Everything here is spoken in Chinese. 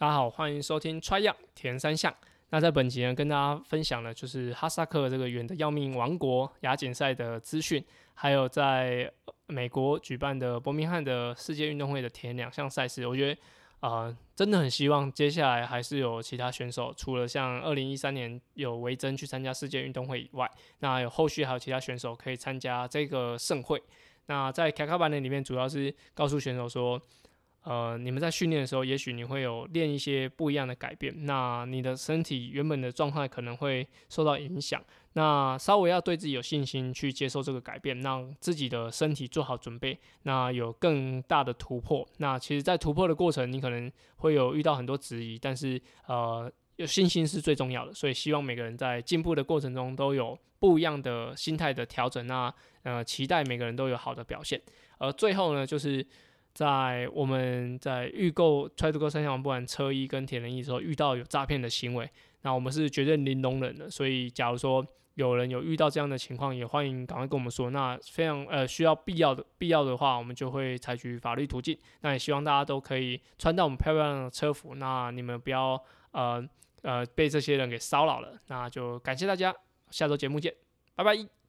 大家好，欢迎收听 Try 样铁人三项。那在本集呢，跟大家分享的就是哈萨克这个远的要命王国亚锦赛的资讯，还有在美国举办的伯明翰的世界运动会的田两项赛事。我觉得、呃，真的很希望接下来还是有其他选手，除了像二零一三年有维珍去参加世界运动会以外，那有后续还有其他选手可以参加这个盛会。那在卡卡版的里面，主要是告诉选手说。呃，你们在训练的时候，也许你会有练一些不一样的改变，那你的身体原本的状态可能会受到影响。那稍微要对自己有信心，去接受这个改变，让自己的身体做好准备，那有更大的突破。那其实，在突破的过程，你可能会有遇到很多质疑，但是呃，有信心是最重要的。所以，希望每个人在进步的过程中都有不一样的心态的调整。那呃，期待每个人都有好的表现。而最后呢，就是。在我们在预购 Try to Go 三项王不管车衣跟铁人衣的时候，遇到有诈骗的行为，那我们是绝对零容忍的。所以，假如说有人有遇到这样的情况，也欢迎赶快跟我们说。那非常呃需要必要的必要的话，我们就会采取法律途径。那也希望大家都可以穿到我们漂亮的车服，那你们不要呃呃被这些人给骚扰了。那就感谢大家，下周节目见，拜拜。